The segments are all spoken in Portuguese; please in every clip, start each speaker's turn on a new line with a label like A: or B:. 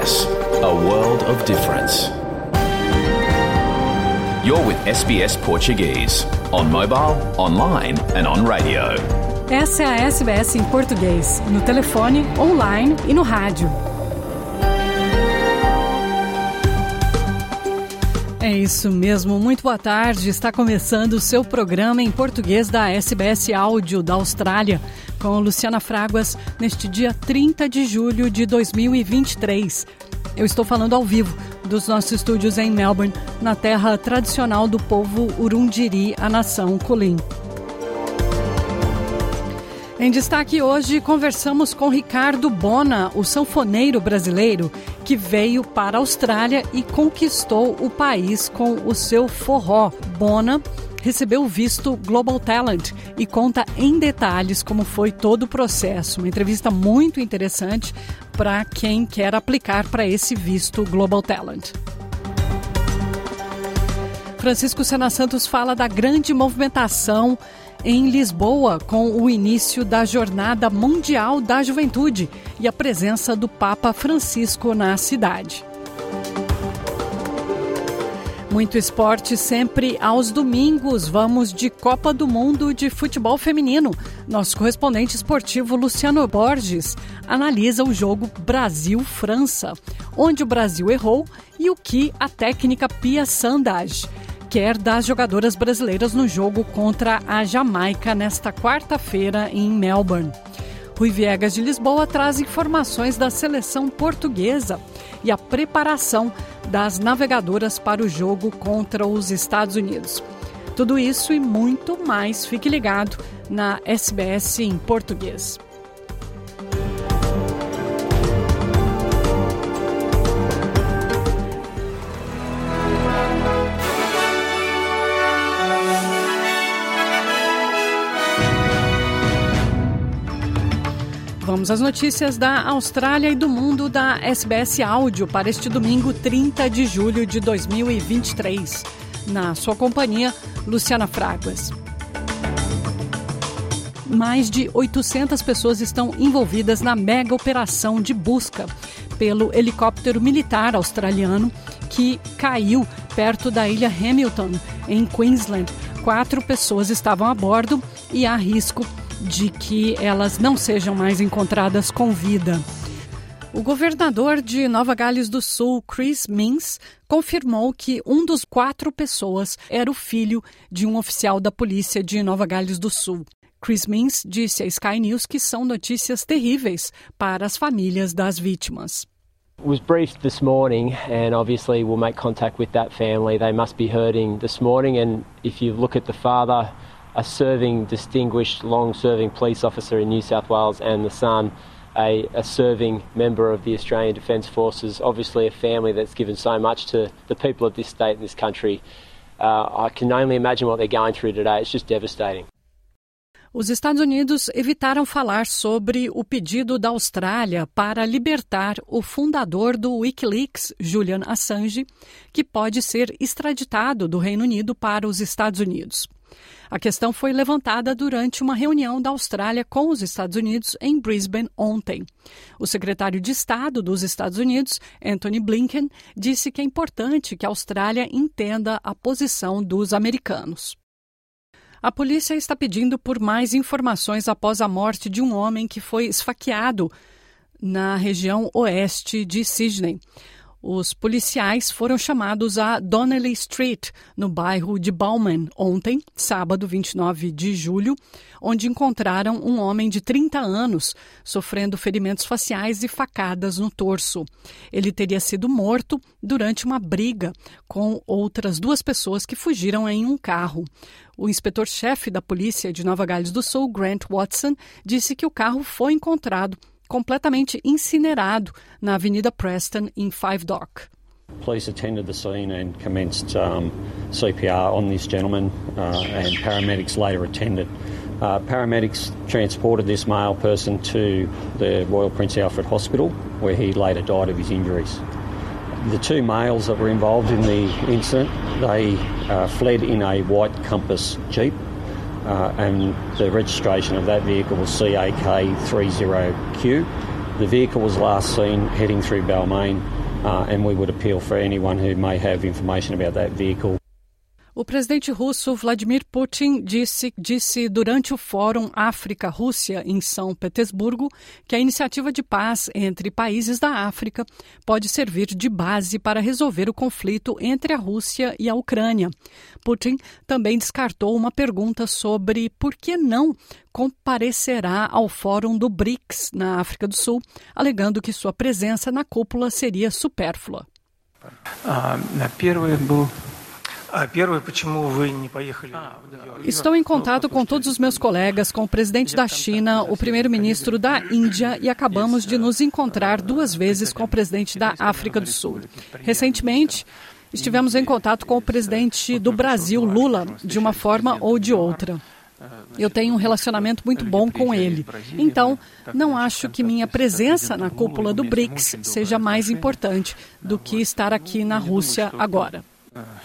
A: SBS, a world of difference. You're with SBS Portuguese, on mobile, online and on radio.
B: Essa é a SBS em português, no telefone, online e no rádio. É isso mesmo, muito boa tarde. Está começando o seu programa em português da SBS Áudio da Austrália, com Luciana Fraguas, neste dia 30 de julho de 2023. Eu estou falando ao vivo dos nossos estúdios em Melbourne, na terra tradicional do povo Urundiri, a nação Kulin. Em destaque hoje, conversamos com Ricardo Bona, o sanfoneiro brasileiro que veio para a Austrália e conquistou o país com o seu forró. Bona recebeu o visto Global Talent e conta em detalhes como foi todo o processo. Uma entrevista muito interessante para quem quer aplicar para esse visto Global Talent. Francisco Sena Santos fala da grande movimentação em Lisboa com o início da Jornada Mundial da Juventude e a presença do Papa Francisco na cidade. Muito esporte sempre aos domingos. Vamos de Copa do Mundo de Futebol Feminino. Nosso correspondente esportivo Luciano Borges analisa o jogo Brasil-França, onde o Brasil errou e o que a técnica Pia Sandage quer das jogadoras brasileiras no jogo contra a Jamaica nesta quarta-feira em Melbourne. Rui Viegas de Lisboa traz informações da seleção portuguesa e a preparação das navegadoras para o jogo contra os Estados Unidos. Tudo isso e muito mais, fique ligado na SBS em português. Vamos às notícias da Austrália e do mundo da SBS Áudio para este domingo, 30 de julho de 2023. Na sua companhia, Luciana Fraguas. Mais de 800 pessoas estão envolvidas na mega operação de busca pelo helicóptero militar australiano que caiu perto da ilha Hamilton, em Queensland. Quatro pessoas estavam a bordo e há risco de que elas não sejam mais encontradas com vida. O governador de Nova Gales do Sul, Chris Minns, confirmou que um dos quatro pessoas era o filho de um oficial da polícia de Nova Gales do Sul. Chris Minns disse à Sky News que são notícias terríveis para as famílias das vítimas.
C: was briefed this morning and obviously we'll make contact with that family. They must be hurting this morning and if you look at the father a serving, distinguished, long serving police officer in New South Wales, and the son, a, a, serving member of the Australian Defence Forces. Obviously, a family that's given so much to the people of this state and this country. Uh, I can only imagine what they're going through today. It's just devastating.
B: Os Estados Unidos evitaram falar sobre o pedido da Austrália para libertar o fundador do Wikileaks, Julian Assange, que pode ser extraditado do Reino Unido para os Estados Unidos. A questão foi levantada durante uma reunião da Austrália com os Estados Unidos em Brisbane ontem. O secretário de Estado dos Estados Unidos, Anthony Blinken, disse que é importante que a Austrália entenda a posição dos americanos. A polícia está pedindo por mais informações após a morte de um homem que foi esfaqueado na região oeste de Sydney. Os policiais foram chamados a Donnelly Street, no bairro de Bauman, ontem, sábado 29 de julho, onde encontraram um homem de 30 anos sofrendo ferimentos faciais e facadas no torso. Ele teria sido morto durante uma briga com outras duas pessoas que fugiram em um carro. O inspetor-chefe da polícia de Nova Gales do Sul, Grant Watson, disse que o carro foi encontrado completamente incinerado na Avenida Preston, em Five Dock.
D: Police attended the scene and commenced um, CPR on this gentleman, uh, and paramedics later attended. Uh, paramedics transported this male person to the Royal Prince Alfred Hospital, where he later died of his injuries. The two males that were involved in the incident, they uh, fled in a white Compass Jeep uh, and the registration of that vehicle was CAK30Q. The vehicle was last seen heading through Balmain, uh, and we would appeal for anyone who may have information about that vehicle
B: o presidente russo Vladimir Putin disse, disse durante o Fórum África-Rússia em São Petersburgo que a iniciativa de paz entre países da África pode servir de base para resolver o conflito entre a Rússia e a Ucrânia. Putin também descartou uma pergunta sobre por que não comparecerá ao Fórum do BRICS na África do Sul, alegando que sua presença na cúpula seria supérflua.
E: Uh,
B: Estou em contato com todos os meus colegas, com o presidente da China, o primeiro-ministro da Índia e acabamos de nos encontrar duas vezes com o presidente da África do Sul. Recentemente, estivemos em contato com o presidente do Brasil, Lula, de uma forma ou de outra. Eu tenho um relacionamento muito bom com ele. Então, não acho que minha presença na cúpula do BRICS seja mais importante do que estar aqui na Rússia agora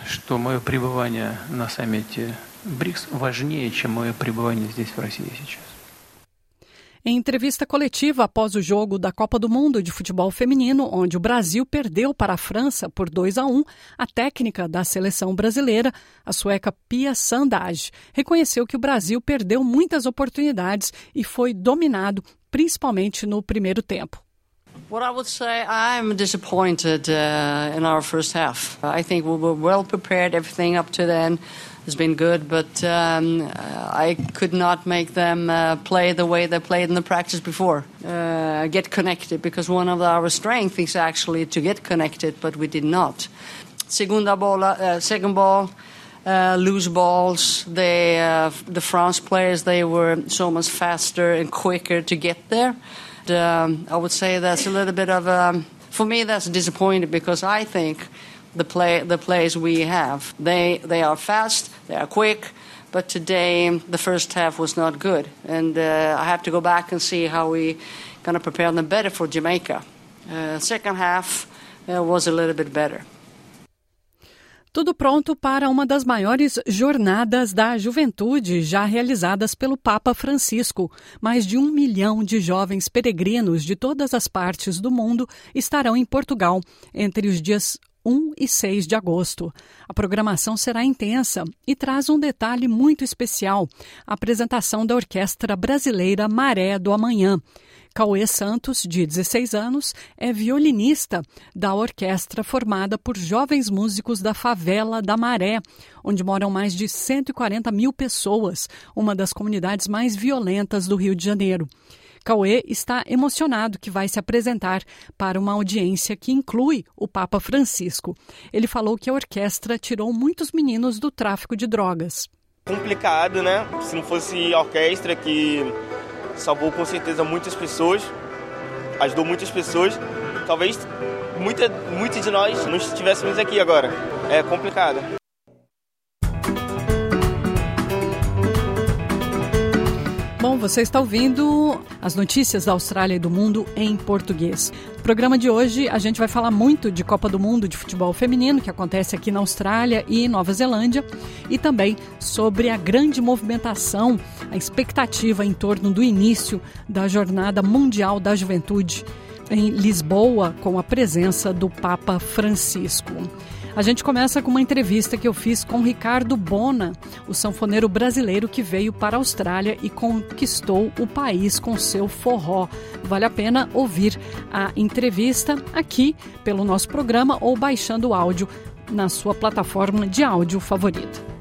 E: что мое пребывание на саммите БРИКС важнее, чем мое пребывание здесь, в России сейчас.
B: Em entrevista coletiva após o jogo da Copa do Mundo de Futebol Feminino, onde o Brasil perdeu para a França por 2 a 1, a técnica da seleção brasileira, a sueca Pia Sandage, reconheceu que o Brasil perdeu muitas oportunidades e foi dominado, principalmente no primeiro tempo.
F: What I would say, I'm disappointed uh, in our first half. I think we were well prepared. Everything up to then has been good, but um, I could not make them uh, play the way they played in the practice before. Uh, get connected, because one of our strengths is actually to get connected, but we did not. Segunda bola, uh, second ball. Uh, loose balls. They, uh, the France players, they were so much faster and quicker to get there um, I would say that's a little bit of a, for me that's disappointing because I think the play the plays we have they they are fast, they are quick, but today the first half was not good, and uh, I have to go back and see how we gonna prepare them better for Jamaica. Uh, second half uh, was a little bit better.
B: Tudo pronto para uma das maiores jornadas da juventude já realizadas pelo Papa Francisco. Mais de um milhão de jovens peregrinos de todas as partes do mundo estarão em Portugal entre os dias 1 e 6 de agosto. A programação será intensa e traz um detalhe muito especial: a apresentação da Orquestra Brasileira Maré do Amanhã. Cauê Santos, de 16 anos, é violinista da orquestra formada por jovens músicos da favela da Maré, onde moram mais de 140 mil pessoas, uma das comunidades mais violentas do Rio de Janeiro. Cauê está emocionado que vai se apresentar para uma audiência que inclui o Papa Francisco. Ele falou que a orquestra tirou muitos meninos do tráfico de drogas.
G: Complicado, né? Se não fosse a orquestra que salvou com certeza muitas pessoas, ajudou muitas pessoas. Talvez muita, muitos de nós não estivéssemos aqui agora. É complicado.
B: Bom, você está ouvindo as notícias da Austrália e do mundo em português. No programa de hoje, a gente vai falar muito de Copa do Mundo de Futebol Feminino, que acontece aqui na Austrália e Nova Zelândia, e também sobre a grande movimentação, a expectativa em torno do início da Jornada Mundial da Juventude em Lisboa, com a presença do Papa Francisco. A gente começa com uma entrevista que eu fiz com Ricardo Bona, o sanfoneiro brasileiro que veio para a Austrália e conquistou o país com seu forró. Vale a pena ouvir a entrevista aqui pelo nosso programa ou baixando o áudio na sua plataforma de áudio favorita.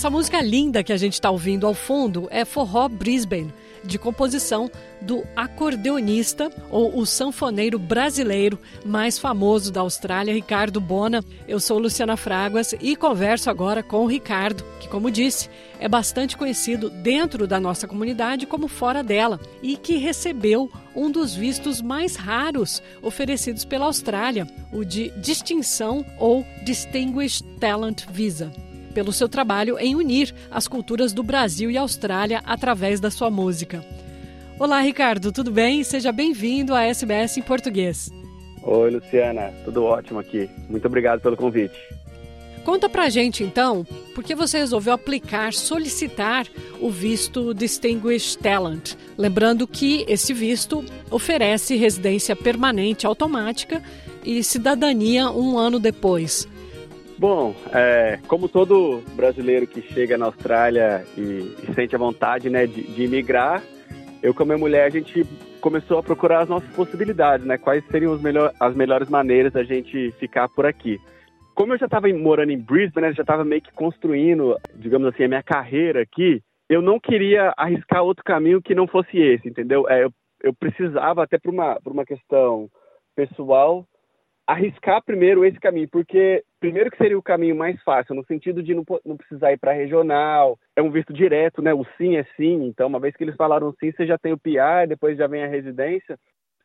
B: Essa música linda que a gente está ouvindo ao fundo é Forró Brisbane, de composição do acordeonista ou o sanfoneiro brasileiro mais famoso da Austrália, Ricardo Bona. Eu sou Luciana Fraguas e converso agora com o Ricardo, que, como disse, é bastante conhecido dentro da nossa comunidade como fora dela e que recebeu um dos vistos mais raros oferecidos pela Austrália, o de distinção ou Distinguished Talent Visa. Pelo seu trabalho em unir as culturas do Brasil e Austrália através da sua música. Olá, Ricardo, tudo bem? Seja bem-vindo à SBS em português.
H: Oi, Luciana, tudo ótimo aqui. Muito obrigado pelo convite.
B: Conta pra gente então, por que você resolveu aplicar, solicitar o visto Distinguished Talent? Lembrando que esse visto oferece residência permanente automática e cidadania um ano depois.
H: Bom, é, como todo brasileiro que chega na Austrália e, e sente a vontade né, de, de imigrar, eu com a minha mulher, a gente começou a procurar as nossas possibilidades, né? Quais seriam melhor, as melhores maneiras da gente ficar por aqui. Como eu já estava morando em Brisbane, né, já estava meio que construindo, digamos assim, a minha carreira aqui, eu não queria arriscar outro caminho que não fosse esse, entendeu? É, eu, eu precisava, até por uma, por uma questão pessoal, arriscar primeiro esse caminho, porque primeiro que seria o caminho mais fácil, no sentido de não, não precisar ir para regional, é um visto direto, né? O sim é sim, então uma vez que eles falaram sim, você já tem o PR, depois já vem a residência.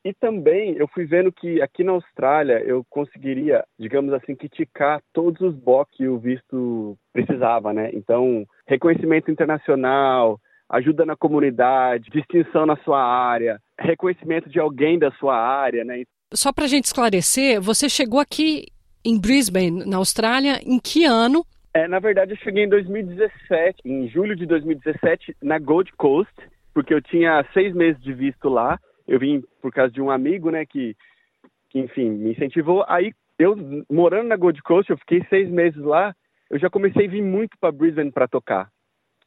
H: E também eu fui vendo que aqui na Austrália eu conseguiria, digamos assim, criticar todos os blocos que o visto precisava, né? Então, reconhecimento internacional, ajuda na comunidade, distinção na sua área, reconhecimento de alguém da sua área, né?
B: Só para a gente esclarecer, você chegou aqui em Brisbane, na Austrália, em que ano?
H: É, na verdade, eu cheguei em 2017, em julho de 2017, na Gold Coast, porque eu tinha seis meses de visto lá. Eu vim por causa de um amigo, né, que, que enfim, me incentivou. Aí, eu morando na Gold Coast, eu fiquei seis meses lá. Eu já comecei a vir muito para Brisbane para tocar.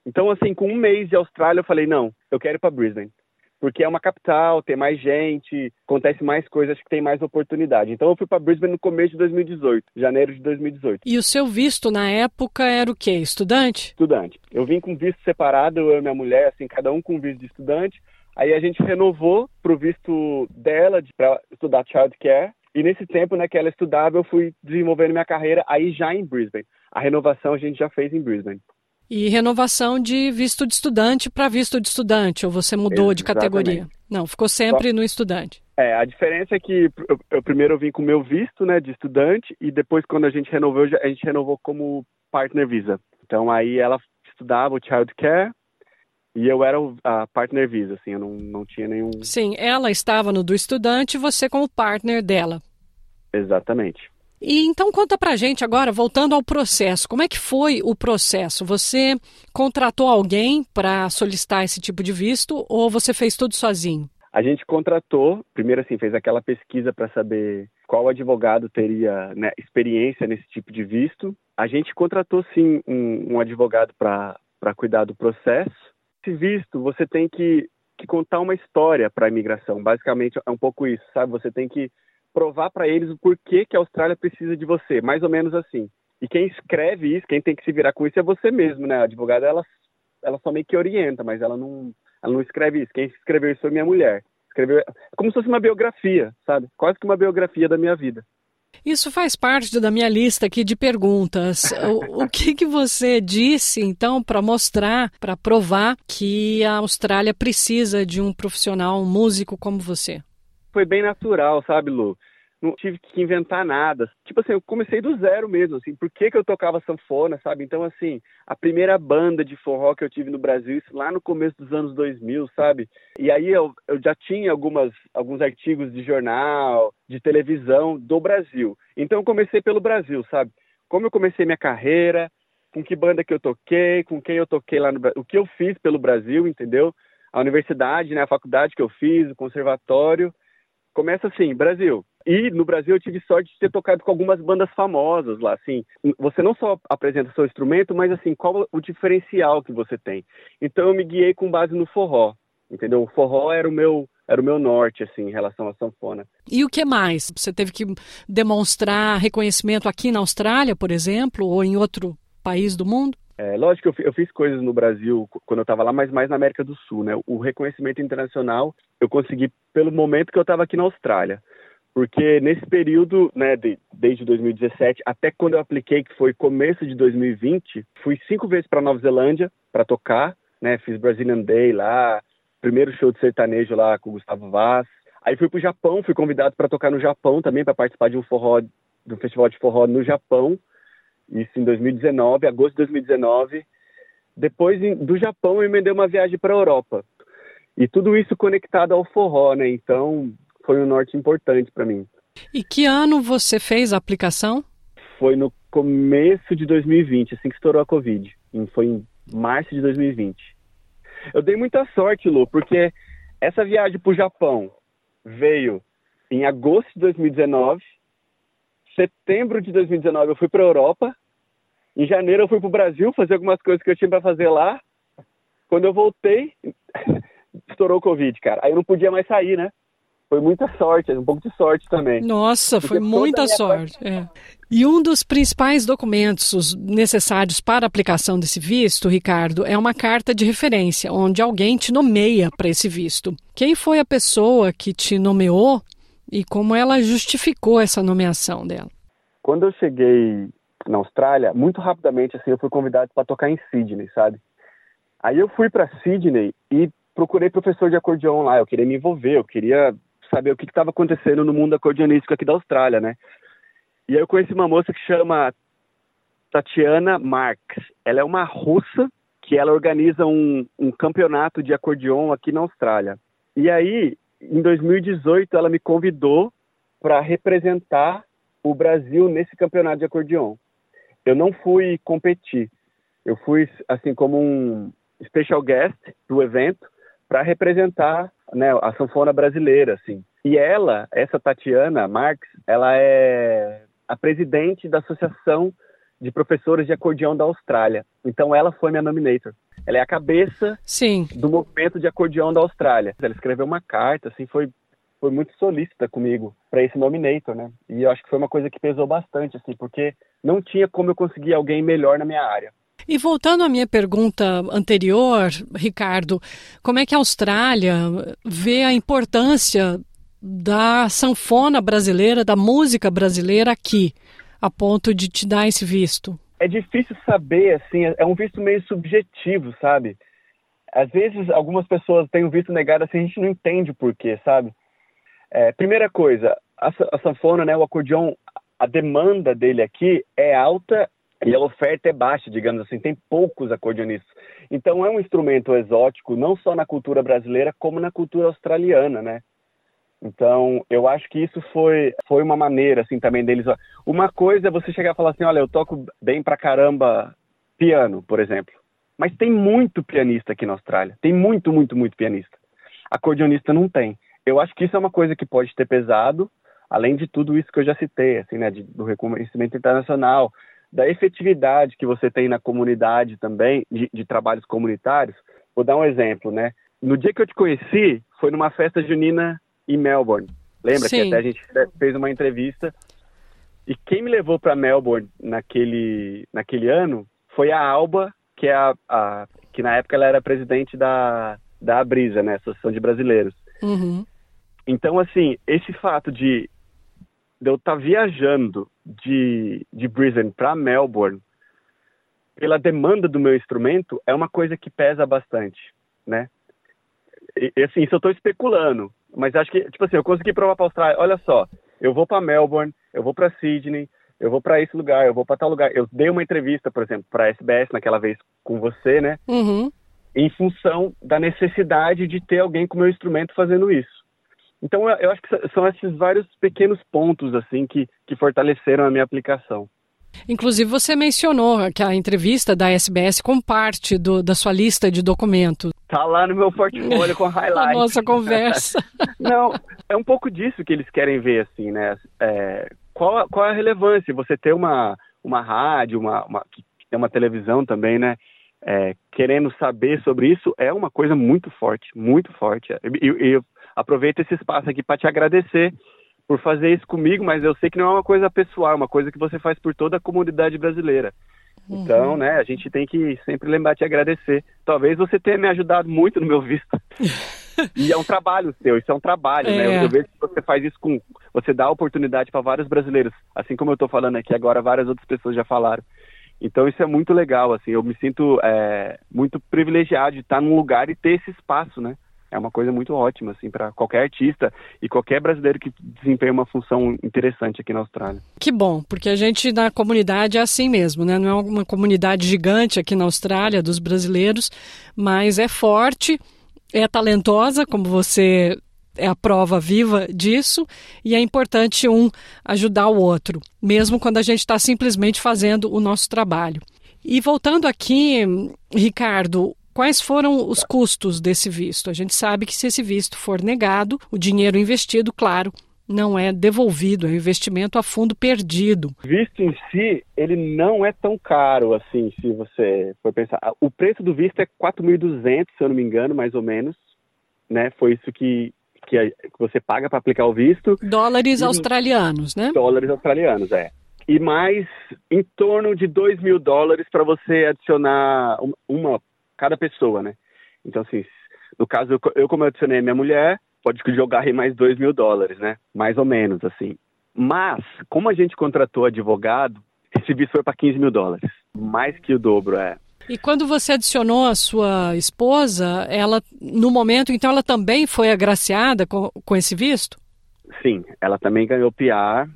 H: Então, assim, com um mês de Austrália, eu falei: não, eu quero ir para Brisbane porque é uma capital, tem mais gente, acontece mais coisas, acho que tem mais oportunidade. Então eu fui para Brisbane no começo de 2018, janeiro de 2018.
B: E o seu visto na época era o quê? Estudante?
H: Estudante. Eu vim com visto separado, eu e minha mulher, assim, cada um com visto de estudante. Aí a gente renovou para o visto dela para estudar childcare. E nesse tempo, né, que ela estudava, eu fui desenvolvendo minha carreira aí já em Brisbane. A renovação a gente já fez em Brisbane.
B: E renovação de visto de estudante para visto de estudante, ou você mudou Exatamente. de categoria? Não, ficou sempre Só... no estudante.
H: É, a diferença é que eu, eu, primeiro eu vim com o meu visto, né, de estudante, e depois quando a gente renovou, a gente renovou como partner visa. Então aí ela estudava o child care e eu era a partner visa, assim, eu não, não tinha nenhum...
B: Sim, ela estava no do estudante e você como partner dela.
H: Exatamente.
B: E então conta pra gente agora, voltando ao processo, como é que foi o processo? Você contratou alguém para solicitar esse tipo de visto ou você fez tudo sozinho?
H: A gente contratou, primeiro assim, fez aquela pesquisa para saber qual advogado teria né, experiência nesse tipo de visto. A gente contratou sim um, um advogado para cuidar do processo. Esse visto, você tem que, que contar uma história para a imigração. Basicamente é um pouco isso, sabe? Você tem que provar para eles o porquê que a Austrália precisa de você, mais ou menos assim. E quem escreve isso, quem tem que se virar com isso é você mesmo, né? A advogada, ela, ela só meio que orienta, mas ela não, ela não escreve isso. Quem escreveu isso foi minha mulher. Escreveu como se fosse uma biografia, sabe? Quase que uma biografia da minha vida.
B: Isso faz parte da minha lista aqui de perguntas. o, o que, que você disse, então, para mostrar, para provar que a Austrália precisa de um profissional, um músico como você?
H: Foi bem natural, sabe, Lu? não tive que inventar nada. Tipo assim, eu comecei do zero mesmo, assim, por que, que eu tocava sanfona, sabe? Então, assim, a primeira banda de forró que eu tive no Brasil, isso lá no começo dos anos 2000, sabe? E aí eu, eu já tinha algumas, alguns artigos de jornal, de televisão do Brasil. Então eu comecei pelo Brasil, sabe? Como eu comecei minha carreira, com que banda que eu toquei, com quem eu toquei lá no Brasil, o que eu fiz pelo Brasil, entendeu? A universidade, né, a faculdade que eu fiz, o conservatório. Começa assim, Brasil, e no Brasil eu tive sorte de ter tocado com algumas bandas famosas lá, assim. Você não só apresenta seu instrumento, mas assim, qual o diferencial que você tem. Então eu me guiei com base no forró, entendeu? O forró era o meu era o meu norte, assim, em relação à sanfona.
B: E o que mais? Você teve que demonstrar reconhecimento aqui na Austrália, por exemplo, ou em outro país do mundo?
H: É, lógico que eu, eu, fiz coisas no Brasil quando eu estava lá, mas mais na América do Sul, né? O reconhecimento internacional eu consegui pelo momento que eu estava aqui na Austrália porque nesse período, né, de, desde 2017 até quando eu apliquei, que foi começo de 2020, fui cinco vezes para Nova Zelândia para tocar, né, fiz Brazilian Day lá, primeiro show de sertanejo lá com o Gustavo Vaz. Aí fui para o Japão, fui convidado para tocar no Japão também, para participar de um forró, do festival de forró no Japão. Isso em 2019, agosto de 2019. Depois do Japão eu emendei uma viagem para a Europa. E tudo isso conectado ao forró, né? Então foi um norte importante para mim.
B: E que ano você fez a aplicação?
H: Foi no começo de 2020, assim que estourou a Covid. Foi em março de 2020. Eu dei muita sorte, Lu, porque essa viagem para o Japão veio em agosto de 2019. Setembro de 2019 eu fui para a Europa. Em janeiro eu fui para o Brasil fazer algumas coisas que eu tinha para fazer lá. Quando eu voltei, estourou o Covid, cara. Aí eu não podia mais sair, né? Foi muita sorte, um pouco de sorte também.
B: Nossa, foi muita sorte. É. E um dos principais documentos necessários para a aplicação desse visto, Ricardo, é uma carta de referência, onde alguém te nomeia para esse visto. Quem foi a pessoa que te nomeou e como ela justificou essa nomeação dela?
H: Quando eu cheguei na Austrália, muito rapidamente assim, eu fui convidado para tocar em Sydney, sabe? Aí eu fui para Sydney e procurei professor de acordeão lá. Eu queria me envolver, eu queria saber o que estava acontecendo no mundo acordeonístico aqui da Austrália, né? E aí eu conheci uma moça que chama Tatiana Marx. Ela é uma russa que ela organiza um, um campeonato de acordeon aqui na Austrália. E aí, em 2018, ela me convidou para representar o Brasil nesse campeonato de acordeon. Eu não fui competir. Eu fui, assim, como um special guest do evento para representar né, a sanfona brasileira, assim. E ela, essa Tatiana Marx, ela é a presidente da Associação de Professores de Acordeão da Austrália. Então ela foi minha nominator. Ela é a cabeça
B: Sim.
H: do movimento de acordeão da Austrália. Ela escreveu uma carta, assim, foi foi muito solícita comigo para esse nominator, né? E eu acho que foi uma coisa que pesou bastante, assim, porque não tinha como eu conseguir alguém melhor na minha área.
B: E voltando à minha pergunta anterior, Ricardo, como é que a Austrália vê a importância da sanfona brasileira, da música brasileira aqui, a ponto de te dar esse visto?
H: É difícil saber, assim, é um visto meio subjetivo, sabe? Às vezes algumas pessoas têm o visto negado assim, a gente não entende o porquê, sabe? É, primeira coisa, a, a sanfona, né, o acordeão, a demanda dele aqui é alta e a oferta é baixa, digamos assim, tem poucos acordeonistas. Então é um instrumento exótico, não só na cultura brasileira, como na cultura australiana, né? Então, eu acho que isso foi, foi uma maneira, assim, também deles. Uma coisa é você chegar e falar assim: olha, eu toco bem pra caramba piano, por exemplo. Mas tem muito pianista aqui na Austrália. Tem muito, muito, muito pianista. Acordeonista não tem. Eu acho que isso é uma coisa que pode ter pesado, além de tudo isso que eu já citei, assim, né? De, do reconhecimento internacional, da efetividade que você tem na comunidade também, de, de, trabalhos comunitários. Vou dar um exemplo, né? No dia que eu te conheci, foi numa festa junina em Melbourne. Lembra Sim. que até a gente fez uma entrevista. E quem me levou para Melbourne naquele, naquele ano foi a Alba, que, é a, a, que na época ela era presidente da, da Abrisa, né? Associação de Brasileiros.
B: Uhum.
H: Então, assim, esse fato de, de eu estar tá viajando de, de Brisbane para Melbourne, pela demanda do meu instrumento, é uma coisa que pesa bastante, né? E, assim, isso eu estou especulando, mas acho que, tipo assim, eu consegui provar para a Austrália, olha só, eu vou para Melbourne, eu vou para Sydney, eu vou para esse lugar, eu vou para tal lugar. Eu dei uma entrevista, por exemplo, para a SBS naquela vez com você, né?
B: Uhum.
H: Em função da necessidade de ter alguém com o meu instrumento fazendo isso. Então, eu acho que são esses vários pequenos pontos, assim, que, que fortaleceram a minha aplicação.
B: Inclusive, você mencionou que a entrevista da SBS com parte do, da sua lista de documentos.
H: Tá lá no meu portfólio com highlights.
B: a nossa conversa.
H: Não, é um pouco disso que eles querem ver, assim, né? É, qual, qual é a relevância? Você ter uma, uma rádio, uma, uma, uma televisão também, né? É, querendo saber sobre isso é uma coisa muito forte, muito forte. E eu, eu aproveito esse espaço aqui para te agradecer por fazer isso comigo, mas eu sei que não é uma coisa pessoal, é uma coisa que você faz por toda a comunidade brasileira. Uhum. Então, né, a gente tem que sempre lembrar de agradecer. Talvez você tenha me ajudado muito no meu visto. e é um trabalho seu, isso é um trabalho, né? é. né? Eu vejo que você faz isso com. Você dá oportunidade para vários brasileiros, assim como eu estou falando aqui agora, várias outras pessoas já falaram. Então isso é muito legal, assim, eu me sinto é, muito privilegiado de estar num lugar e ter esse espaço, né? É uma coisa muito ótima assim para qualquer artista e qualquer brasileiro que desempenha uma função interessante aqui na Austrália.
B: Que bom, porque a gente na comunidade é assim mesmo, né? Não é uma comunidade gigante aqui na Austrália dos brasileiros, mas é forte, é talentosa, como você é a prova viva disso e é importante um ajudar o outro, mesmo quando a gente está simplesmente fazendo o nosso trabalho. E voltando aqui, Ricardo, quais foram os custos desse visto? A gente sabe que se esse visto for negado, o dinheiro investido, claro, não é devolvido, é um investimento a fundo perdido.
H: Visto em si, ele não é tão caro assim, se você for pensar. O preço do visto é 4.200, se eu não me engano, mais ou menos, né? Foi isso que que, você paga para aplicar o visto.
B: Dólares e, australianos, né?
H: Dólares australianos, é. E mais em torno de 2 mil dólares para você adicionar uma, cada pessoa, né? Então, assim, no caso, eu, eu como eu adicionei a minha mulher, pode jogar aí mais 2 mil dólares, né? Mais ou menos, assim. Mas, como a gente contratou advogado, esse visto foi para 15 mil dólares. Mais que o dobro, é.
B: E quando você adicionou a sua esposa, ela, no momento, então, ela também foi agraciada com, com esse visto?
H: Sim, ela também ganhou PR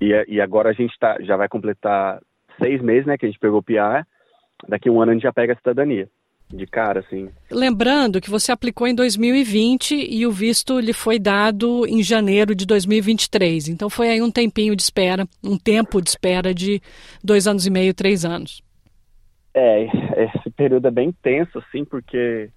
H: e, e agora a gente tá, já vai completar seis meses, né, que a gente pegou PR. Daqui a um ano a gente já pega a cidadania. De cara, assim.
B: Lembrando que você aplicou em 2020 e o visto lhe foi dado em janeiro de 2023. Então foi aí um tempinho de espera, um tempo de espera de dois anos e meio, três anos.
H: É, esse período é bem tenso, assim, porque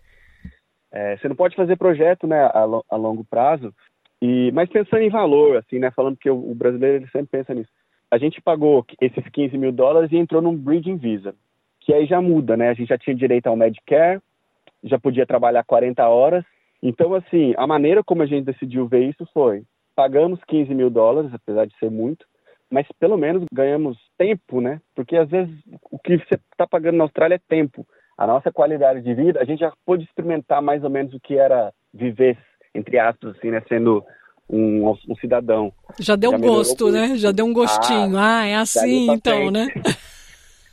H: é, você não pode fazer projeto, né, a, a, longo prazo. E, mas pensando em valor, assim, né, falando que o, o brasileiro ele sempre pensa nisso. A gente pagou esses 15 mil dólares e entrou num Bridging Visa, que aí já muda, né? A gente já tinha direito ao Medicare, já podia trabalhar 40 horas. Então, assim, a maneira como a gente decidiu ver isso foi: pagamos 15 mil dólares, apesar de ser muito, mas pelo menos ganhamos tempo, né? Porque às vezes o que você está pagando na Austrália é tempo. A nossa qualidade de vida, a gente já pôde experimentar mais ou menos o que era viver, entre aspas, assim, né? Sendo um, um cidadão.
B: Já deu já gosto, né? Já deu um gostinho. Ah, ah é assim então, né?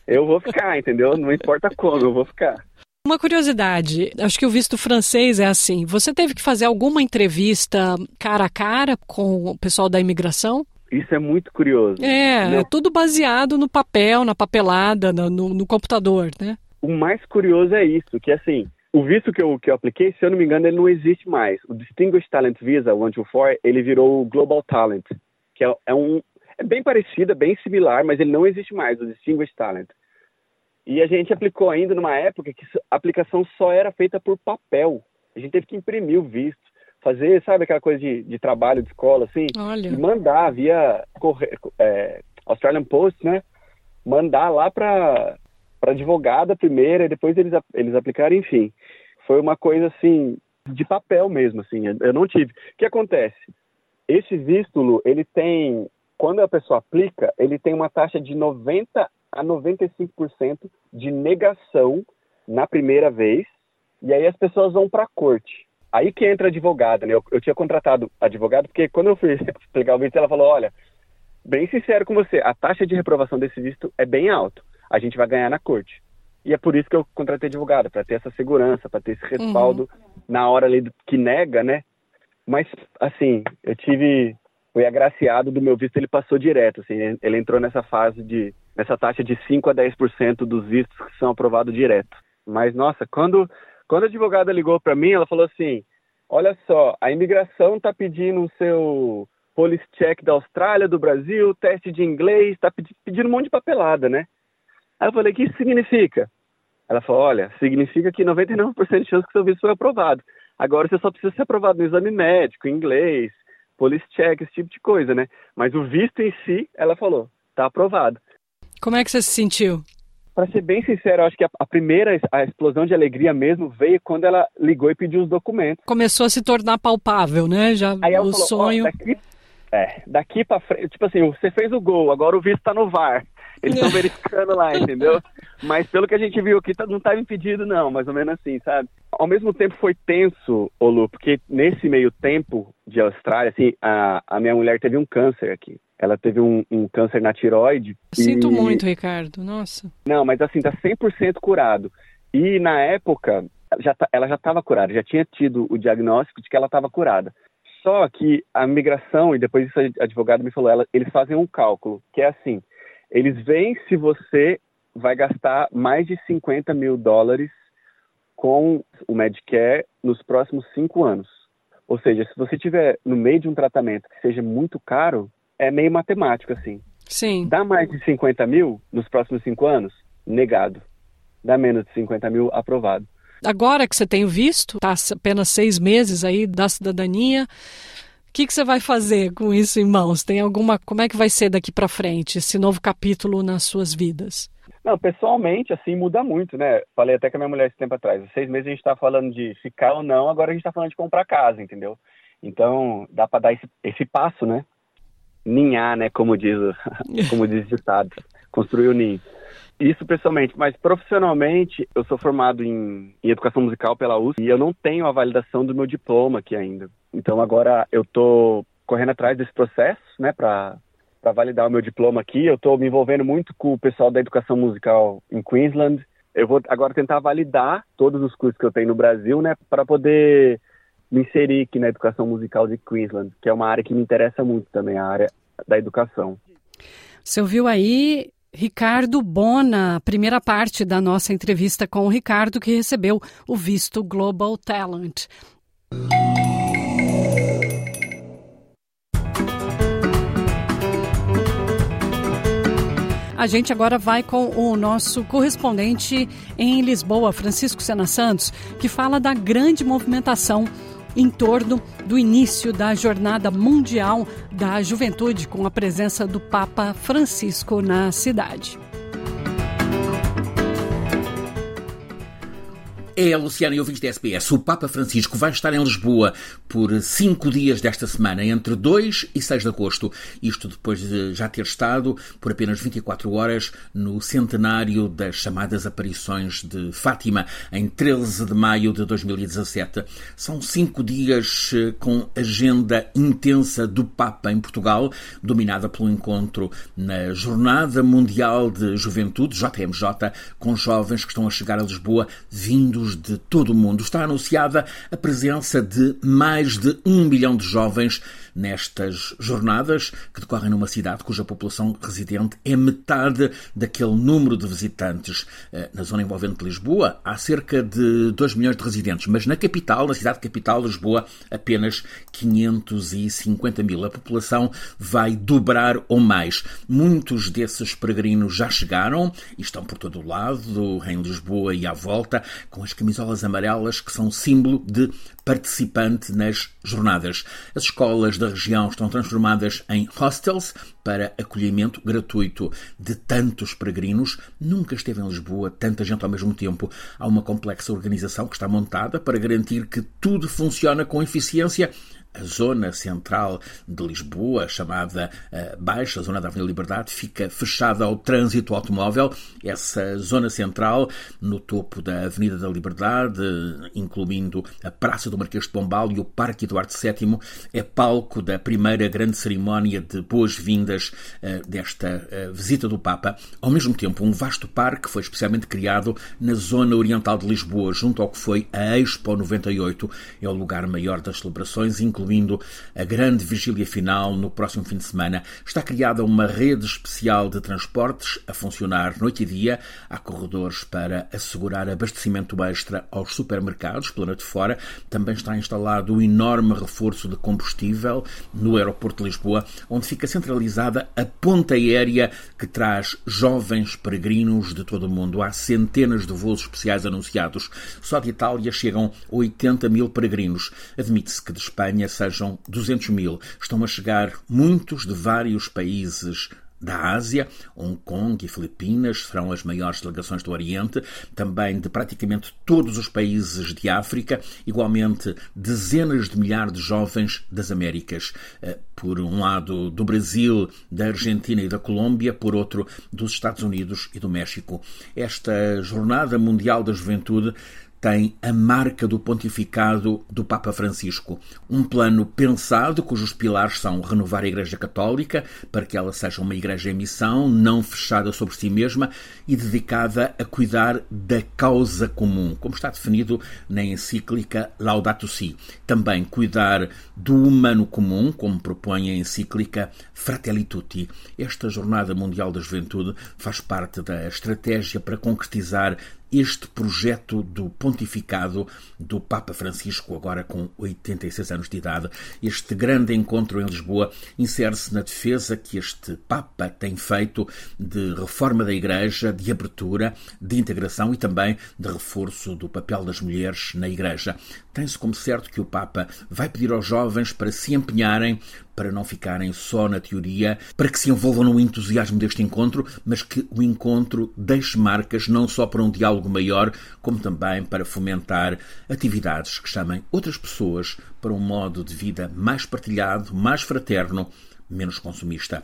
H: eu vou ficar, entendeu? Não importa como, eu vou ficar.
B: Uma curiosidade, acho que o visto francês é assim. Você teve que fazer alguma entrevista cara a cara com o pessoal da imigração?
H: Isso é muito curioso.
B: É, é tudo baseado no papel, na papelada, no, no, computador, né?
H: O mais curioso é isso, que assim, o visto que eu, que eu apliquei, se eu não me engano, ele não existe mais. O Distinguished Talent Visa, 124, ele virou o Global Talent, que é, é um... É bem parecido, é bem similar, mas ele não existe mais, o Distinguished Talent. E a gente aplicou ainda numa época que a aplicação só era feita por papel. A gente teve que imprimir o visto fazer, sabe, aquela coisa de, de trabalho de escola, assim,
B: Olha.
H: e mandar via é, Australian Post, né? Mandar lá para para advogada primeiro e depois eles eles aplicaram, enfim. Foi uma coisa assim de papel mesmo, assim. Eu não tive. O que acontece? Esse visto, ele tem quando a pessoa aplica, ele tem uma taxa de 90 a 95% de negação na primeira vez, e aí as pessoas vão para a corte. Aí que entra a advogada, né? Eu, eu tinha contratado advogado porque quando eu fui explicar o visto, ela falou: olha, bem sincero com você, a taxa de reprovação desse visto é bem alta. A gente vai ganhar na corte. E é por isso que eu contratei advogado, para ter essa segurança, para ter esse respaldo uhum. na hora ali que nega, né? Mas, assim, eu tive. Fui agraciado do meu visto, ele passou direto, assim, ele entrou nessa fase de. nessa taxa de 5 a 10% dos vistos que são aprovados direto. Mas, nossa, quando quando a advogada ligou para mim, ela falou assim: Olha só, a imigração está pedindo o seu police check da Austrália, do Brasil, teste de inglês, está pedindo um monte de papelada, né? Aí eu falei: O que isso significa? Ela falou: Olha, significa que 99% de chance que seu visto foi aprovado. Agora você só precisa ser aprovado no exame médico, inglês, police check, esse tipo de coisa, né? Mas o visto em si, ela falou, está aprovado.
B: Como é que você se sentiu?
H: para ser bem sincero, acho que a, a, primeira a explosão de alegria mesmo veio quando ela ligou e pediu os documentos.
B: Começou a se tornar palpável, né? Já
H: Aí
B: o
H: falou,
B: sonho.
H: Oh, daqui, é, daqui para frente, tipo assim, você fez o gol, agora o visto está no VAR. Eles estão verificando lá, entendeu? Mas pelo que a gente viu aqui, tá, não estava impedido, não, mais ou menos assim, sabe? Ao mesmo tempo foi tenso, Olu, porque nesse meio tempo de Austrália, assim, a, a minha mulher teve um câncer aqui. Ela teve um, um câncer na tiroide.
B: Sinto e... muito, Ricardo. Nossa.
H: Não, mas assim, tá 100% curado. E na época, já, tá, ela já estava curada, já tinha tido o diagnóstico de que ela estava curada. Só que a migração, e depois isso a advogado me falou, ela, eles fazem um cálculo, que é assim, eles veem se você vai gastar mais de 50 mil dólares com o Medicare nos próximos cinco anos. Ou seja, se você tiver no meio de um tratamento que seja muito caro, é meio matemático assim.
B: Sim.
H: Dá mais de 50 mil nos próximos cinco anos? Negado. Dá menos de 50 mil? Aprovado.
B: Agora que você tem visto, está apenas seis meses aí da cidadania, que, que você vai fazer com isso em mãos? Tem alguma? Como é que vai ser daqui para frente esse novo capítulo nas suas vidas?
H: Não, pessoalmente, assim, muda muito, né? Falei até com a minha mulher esse tempo atrás. Há seis meses a gente está falando de ficar ou não, agora a gente está falando de comprar casa, entendeu? Então, dá para dar esse, esse passo, né? Ninhar, né? Como diz, como diz o ditado. Construir o ninho. Isso pessoalmente, mas profissionalmente eu sou formado em, em, educação musical pela USP e eu não tenho a validação do meu diploma aqui ainda. Então agora eu tô correndo atrás desse processo, né, para para validar o meu diploma aqui. Eu estou me envolvendo muito com o pessoal da educação musical em Queensland. Eu vou agora tentar validar todos os cursos que eu tenho no Brasil, né, para poder me inserir aqui na educação musical de Queensland, que é uma área que me interessa muito também, a área da educação.
B: Você ouviu aí Ricardo Bona, primeira parte da nossa entrevista com o Ricardo, que recebeu o visto Global Talent. A gente agora vai com o nosso correspondente em Lisboa, Francisco Sena Santos, que fala da grande movimentação em torno do início da Jornada Mundial da Juventude, com a presença do Papa Francisco na cidade.
I: É, Luciana e ouvintes da SBS. O Papa Francisco vai estar em Lisboa por cinco dias desta semana, entre 2 e 6 de agosto. Isto depois de já ter estado por apenas 24 horas no centenário das chamadas aparições de Fátima, em 13 de maio de 2017. São cinco dias eh, com agenda intensa do Papa em Portugal, dominada pelo encontro na Jornada Mundial de Juventude, JMJ, com jovens que estão a chegar a Lisboa vindos de todo o mundo. Está anunciada a presença de mais de um milhão de jovens nestas jornadas que decorrem numa cidade cuja população residente é metade daquele número de visitantes. Eh, na zona envolvente de Lisboa há cerca de 2 milhões de residentes, mas na capital, na cidade capital, Lisboa, apenas 550 mil. A população vai dobrar ou mais. Muitos desses peregrinos já chegaram e estão por todo o lado, em Lisboa e à volta, com as camisolas amarelas que são símbolo de participante nas jornadas. As escolas da região estão transformadas em hostels para acolhimento gratuito de tantos peregrinos. Nunca esteve em Lisboa tanta gente ao mesmo tempo. Há uma complexa organização que está montada para garantir que tudo funciona com eficiência a zona central de Lisboa, chamada uh, Baixa, zona da Avenida Liberdade, fica fechada ao trânsito automóvel. Essa zona central, no topo da Avenida da Liberdade, incluindo a Praça do Marquês de Pombal e o Parque Eduardo VII, é palco da primeira grande cerimónia de boas-vindas uh, desta uh, visita do Papa. Ao mesmo tempo, um vasto parque foi especialmente criado na zona oriental de Lisboa, junto ao que foi a Expo 98. É o lugar maior das celebrações, incluindo incluindo a grande vigília final no próximo fim de semana. Está criada uma rede especial de transportes a funcionar noite e dia. Há corredores para assegurar abastecimento extra aos supermercados pela noite fora. Também está instalado um enorme reforço de combustível no aeroporto de Lisboa, onde fica centralizada a ponta aérea que traz jovens peregrinos de todo o mundo. Há centenas de voos especiais anunciados. Só de Itália chegam 80 mil peregrinos. Admite-se que de Espanha sejam 200 mil. Estão a chegar muitos de vários países da Ásia, Hong Kong e Filipinas serão as maiores delegações do Oriente, também de praticamente todos os países de África, igualmente dezenas de milhares de jovens das Américas, eh, por um lado do Brasil, da Argentina e da Colômbia, por outro dos Estados Unidos e do México. Esta Jornada Mundial da Juventude tem a marca do pontificado do Papa Francisco. Um plano pensado cujos pilares são renovar a Igreja Católica para que ela seja uma igreja em missão, não fechada sobre si mesma e dedicada a cuidar da causa comum, como está definido na encíclica Laudato Si. Também cuidar do humano comum, como propõe a encíclica Fratelli Tutti. Esta Jornada Mundial da Juventude faz parte da estratégia para concretizar este projeto do pontificado do Papa Francisco, agora com 86 anos de idade. Este grande encontro em Lisboa insere-se na defesa que este Papa tem feito de reforma da Igreja, de abertura, de integração e também de reforço do papel das mulheres na Igreja. Tem-se como certo que o Papa vai pedir aos jovens para se empenharem para não ficarem só na teoria, para que se envolvam no entusiasmo deste encontro, mas que o encontro deixe marcas não só para um diálogo maior, como também para fomentar atividades que chamem outras pessoas para um modo de vida mais partilhado, mais fraterno, menos consumista.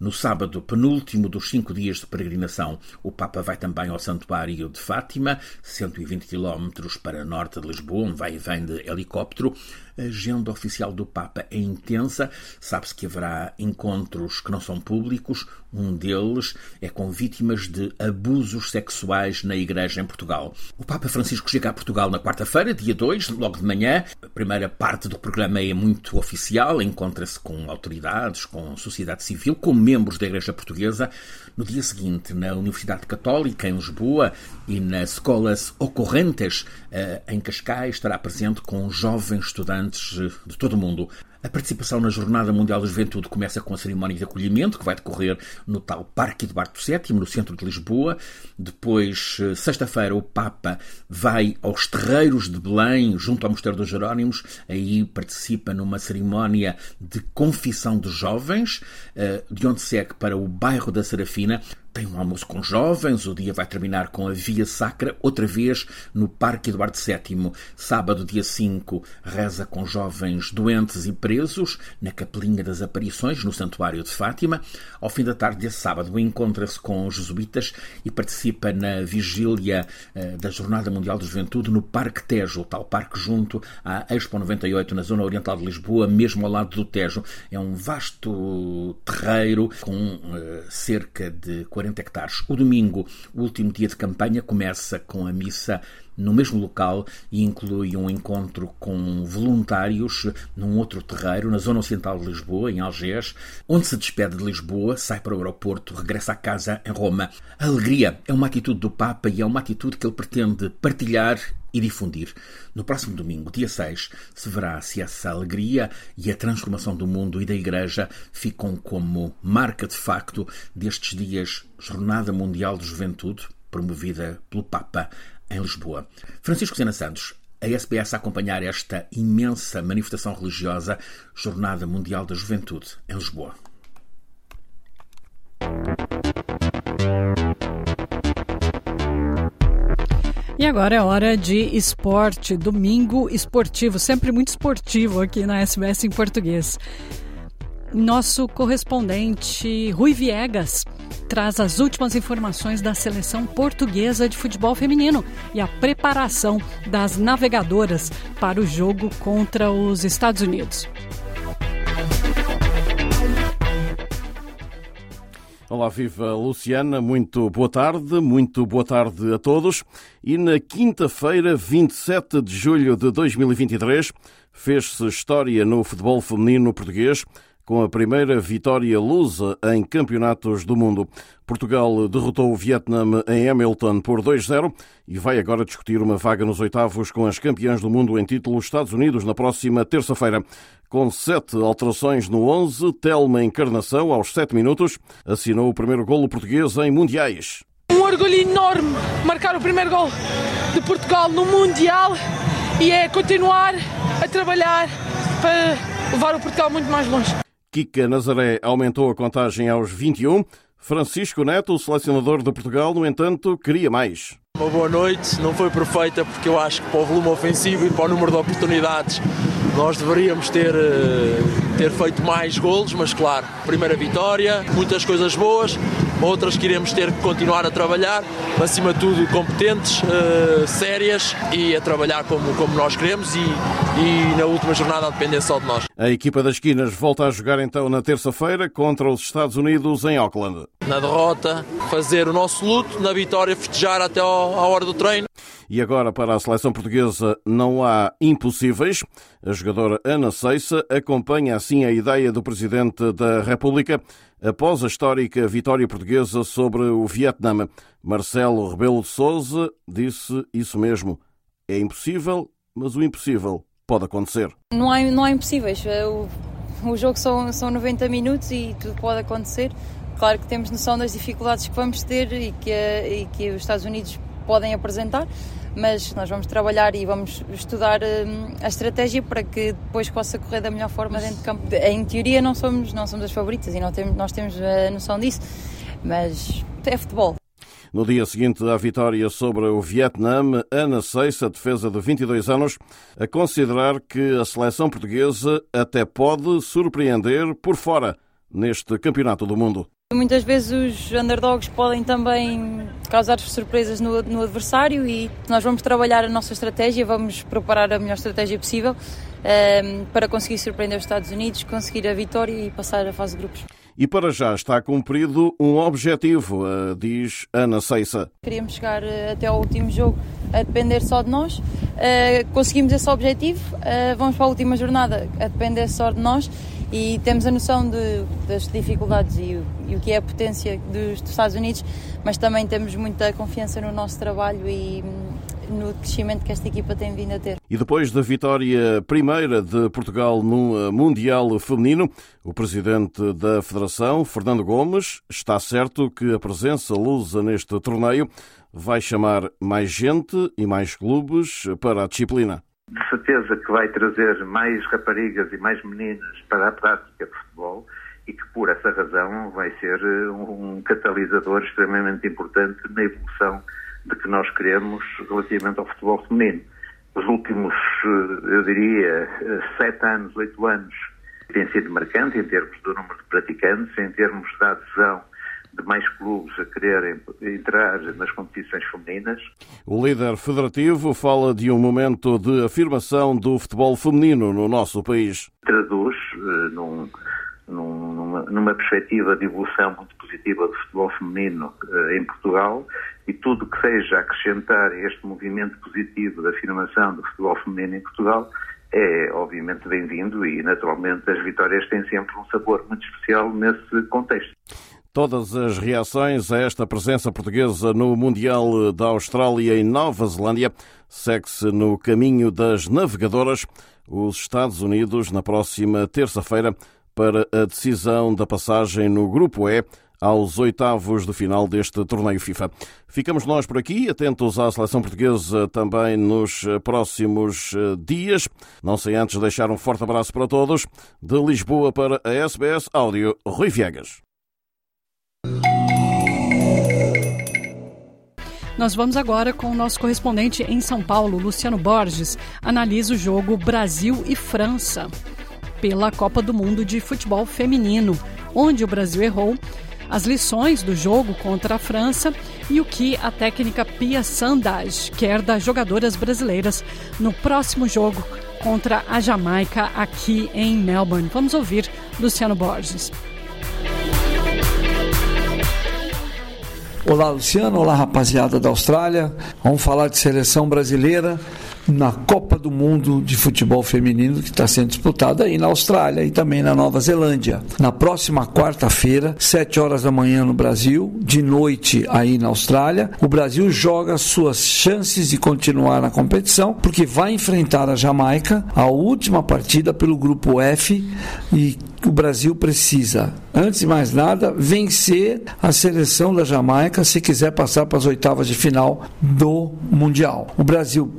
I: No sábado, penúltimo dos cinco dias de peregrinação, o Papa vai também ao Santuário de Fátima, 120 km para norte de Lisboa, um vai e vem de helicóptero. A agenda oficial do Papa é intensa. Sabe-se que haverá encontros que não são públicos. Um deles é com vítimas de abusos sexuais na Igreja em Portugal. O Papa Francisco chega a Portugal na quarta-feira, dia 2, logo de manhã. A primeira parte do programa é muito oficial, encontra-se com autoridades, com sociedade civil, com membros da Igreja Portuguesa. No dia seguinte, na Universidade Católica, em Lisboa, e nas escolas ocorrentes, eh, em Cascais, estará presente com jovens eh, de todo o mundo. A participação na Jornada Mundial da Juventude começa com a cerimónia de acolhimento, que vai decorrer no tal Parque Eduardo VII, no centro de Lisboa. Depois, eh, sexta-feira, o Papa vai aos Terreiros de Belém, junto ao Mosteiro dos Jerónimos. Aí participa numa cerimónia de confissão de jovens, de onde segue para o bairro da Serafina, tem um almoço com jovens, o dia vai terminar com a Via Sacra, outra vez no Parque Eduardo VII. Sábado, dia 5, reza com jovens doentes e presos na Capelinha das Aparições, no Santuário de Fátima. Ao fim da tarde desse sábado, encontra-se com os jesuítas e participa na vigília eh, da Jornada Mundial da Juventude no Parque Tejo, tal parque junto à Expo 98, na zona oriental de Lisboa, mesmo ao lado do Tejo. É um vasto terreiro com eh, cerca de 40 40 hectares. O domingo, o último dia de campanha, começa com a missa no mesmo local e inclui um encontro com voluntários num outro terreiro, na zona ocidental de Lisboa, em Algés, onde se despede de Lisboa, sai para o aeroporto, regressa à casa em Roma. A alegria é uma atitude do Papa e é uma atitude que ele pretende partilhar e difundir. No próximo domingo, dia 6, se verá se essa alegria e a transformação do mundo e da Igreja ficam como marca de facto destes dias Jornada Mundial de Juventude, promovida pelo Papa em Lisboa. Francisco Sena Santos, a SBS a acompanhar esta imensa manifestação religiosa, Jornada Mundial da Juventude, em Lisboa.
B: E agora é hora de esporte, domingo esportivo, sempre muito esportivo aqui na SBS em português. Nosso correspondente Rui Viegas traz as últimas informações da seleção portuguesa de futebol feminino e a preparação das navegadoras para o jogo contra os Estados Unidos.
J: Olá, viva Luciana, muito boa tarde, muito boa tarde a todos. E na quinta-feira, 27 de julho de 2023, fez-se história no futebol feminino português com a primeira vitória lusa em campeonatos do mundo. Portugal derrotou o Vietnã em Hamilton por 2-0 e vai agora discutir uma vaga nos oitavos com as campeãs do mundo em título Estados Unidos na próxima terça-feira. Com sete alterações no 11, Telma Encarnação, aos sete minutos, assinou o primeiro golo português em Mundiais.
K: Um orgulho enorme marcar o primeiro gol de Portugal no Mundial e é continuar a trabalhar para levar o Portugal muito mais longe.
J: Kika Nazaré aumentou a contagem aos 21. Francisco Neto, o selecionador de Portugal, no entanto, queria mais.
L: Uma boa noite, não foi perfeita porque eu acho que para o volume ofensivo e para o número de oportunidades nós deveríamos ter, eh, ter feito mais golos, mas claro, primeira vitória, muitas coisas boas, outras que iremos ter que continuar a trabalhar, acima de tudo competentes, uh, sérias e a trabalhar como, como nós queremos e, e na última jornada a depender só de nós.
J: A equipa das esquinas volta a jogar então na terça-feira contra os Estados Unidos em Auckland.
L: Na derrota, fazer o nosso luto, na vitória, festejar até à hora do treino.
J: E agora, para a seleção portuguesa, não há impossíveis. A jogadora Ana Seissa acompanha assim a ideia do Presidente da República após a histórica vitória portuguesa sobre o Vietnã. Marcelo Rebelo de Souza disse isso mesmo. É impossível, mas o impossível pode acontecer.
M: Não há, não há impossíveis. O, o jogo são, são 90 minutos e tudo pode acontecer. Claro que temos noção das dificuldades que vamos ter e que, e que os Estados Unidos podem apresentar, mas nós vamos trabalhar e vamos estudar hum, a estratégia para que depois possa correr da melhor forma dentro de campo. Em teoria não somos, não somos as favoritas e não temos, nós temos a noção disso, mas é futebol.
J: No dia seguinte à vitória sobre o Vietnã, Ana Seis, a defesa de 22 anos, a considerar que a seleção portuguesa até pode surpreender por fora neste Campeonato do Mundo.
M: Muitas vezes os underdogs podem também causar surpresas no, no, adversário e nós vamos trabalhar a nossa estratégia, vamos preparar a melhor estratégia possível um, ehm, para conseguir surpreender os Estados Unidos, conseguir a vitória e passar a fase de grupos.
J: E para já está cumprido um objetivo, eh, diz Ana Seissa.
M: Queríamos chegar eh, até ao último jogo a depender só de nós. Uh, conseguimos esse objetivo, vamos para a última jornada a depender só de nós e temos a noção de, das dificuldades e, e, o que é a potência dos, dos, Estados Unidos, mas também temos muita confiança no nosso trabalho e hum, no crescimento que esta equipa tem vindo a ter.
J: E depois da vitória primeira de Portugal no Mundial Feminino, o presidente da Federação, Fernando Gomes, está certo que a presença lusa neste torneio vai chamar mais gente e mais clubes para a disciplina
N: de certeza que vai trazer mais raparigas e mais meninas para a prática de futebol e que por essa razão vai ser eh, um catalisador extremamente importante na evolução de que nós queremos relativamente ao futebol feminino. Os últimos, eh, eu diria, eh, sete anos, oito anos, têm sido marcantes em termos do número de praticantes, em termos da adesão de mais clubes a quererem entrar nas competições femininas.
J: O líder federativo fala de um momento de afirmação do futebol feminino no nosso país.
N: Traduz uh, num, num, numa, numa, perspectiva de evolução muito positiva do futebol feminino uh, em Portugal e tudo que seja acrescentar este movimento positivo da afirmação do futebol feminino em Portugal é obviamente bem-vindo e naturalmente as vitórias têm sempre um sabor muito especial nesse contexto.
J: Todas as reações a esta presença portuguesa no Mundial da Austrália e Nova Zelândia segue-se no caminho das navegadoras, os Estados Unidos, na próxima terça-feira, para a decisão da passagem no Grupo E aos oitavos de final deste torneio FIFA. Ficamos nós por aqui, atentos à seleção portuguesa também nos próximos eh, dias. Não sei antes deixar um forte abraço para todos. De Lisboa para a SBS Áudio, Rui Viegas.
B: Nós vamos agora com o nosso correspondente em São Paulo, Luciano Borges, analisa o jogo Brasil e França pela Copa do Mundo de Futebol Feminino, onde o Brasil errou, as lições do jogo contra a França e o que a técnica Pia Sandage quer das jogadoras brasileiras no próximo jogo contra a Jamaica aqui em Melbourne. Vamos ouvir Luciano Borges.
O: Olá, Luciano. Olá, rapaziada da Austrália. Vamos falar de seleção brasileira na Copa do Mundo de Futebol Feminino que está sendo disputada aí na Austrália e também na Nova Zelândia. Na próxima quarta-feira, 7 horas da manhã no Brasil, de noite aí na Austrália, o Brasil joga suas chances de continuar na competição porque vai enfrentar a Jamaica, a última partida pelo grupo F e o Brasil precisa, antes de mais nada, vencer a seleção da Jamaica se quiser passar para as oitavas de final do Mundial. O Brasil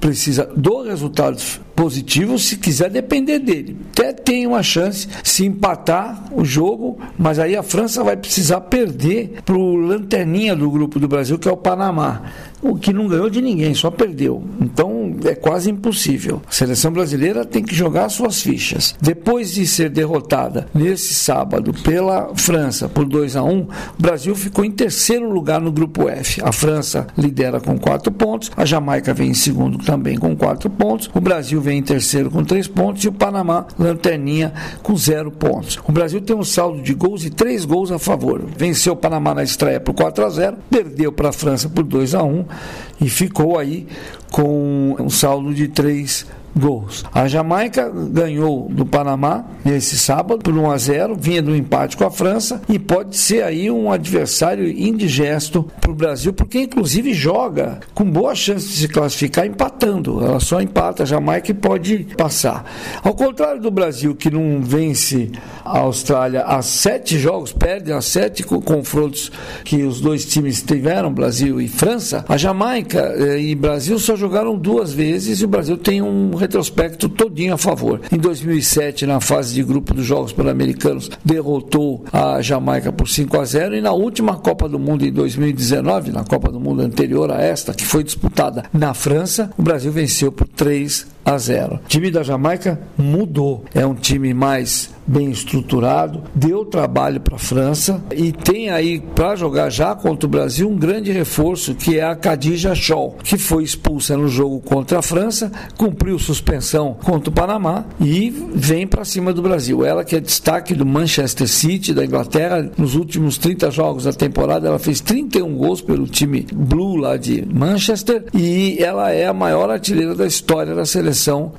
O: precisa do resultado positivo se quiser depender dele. Até tem uma chance se empatar o jogo, mas aí a França vai precisar perder para o lanterninha do grupo do Brasil, que é o Panamá, o que não ganhou de ninguém, só perdeu. Então É quase impossível. A seleção brasileira tem que jogar suas fichas. Depois de ser derrotada nesse sábado pela França por 2 a 1 o Brasil ficou em terceiro lugar no grupo F. A França lidera com quatro pontos, a Jamaica vem em segundo também com quatro pontos, o Brasil vem em terceiro com três pontos e o Panamá, lanterninha, com zero pontos. O Brasil tem um saldo de gols e três gols a favor. Venceu o Panamá na estreia por 4 a 0 perdeu para a França por 2 a 1 e ficou aí com um saldo de três gols. A Jamaica ganhou do Panamá nesse sábado por 1 a 0, vinha do empate com a França e pode ser aí um adversário indigesto para o Brasil, porque inclusive joga com boa chance de se classificar empatando. Ela só empata a Jamaica e pode passar. Ao contrário do Brasil, que não vence a Austrália há sete jogos, perde a sete confrontos que os dois times tiveram, Brasil e França, a Jamaica eh, e Brasil só jogaram duas vezes e o Brasil tem um retrospecto todinho a favor. Em 2007, na fase de grupo dos Jogos Pan-Americanos, derrotou a Jamaica por 5 a 0 e na última Copa do Mundo em 2019, na Copa do Mundo anterior a esta, que foi disputada na França, o Brasil venceu por 3 a 0. O time da Jamaica mudou. É um time mais bem estruturado, deu trabalho para a França e tem aí para jogar já contra o Brasil um grande reforço que é a Khadija Scholl, que foi expulsa no jogo contra a França, cumpriu suspensão contra o Panamá e vem para cima do Brasil. Ela que é destaque do Manchester City da Inglaterra nos últimos 30 jogos da temporada, ela fez 31 gols pelo time Blue lá de Manchester e ela é a maior artilheira da história da seleção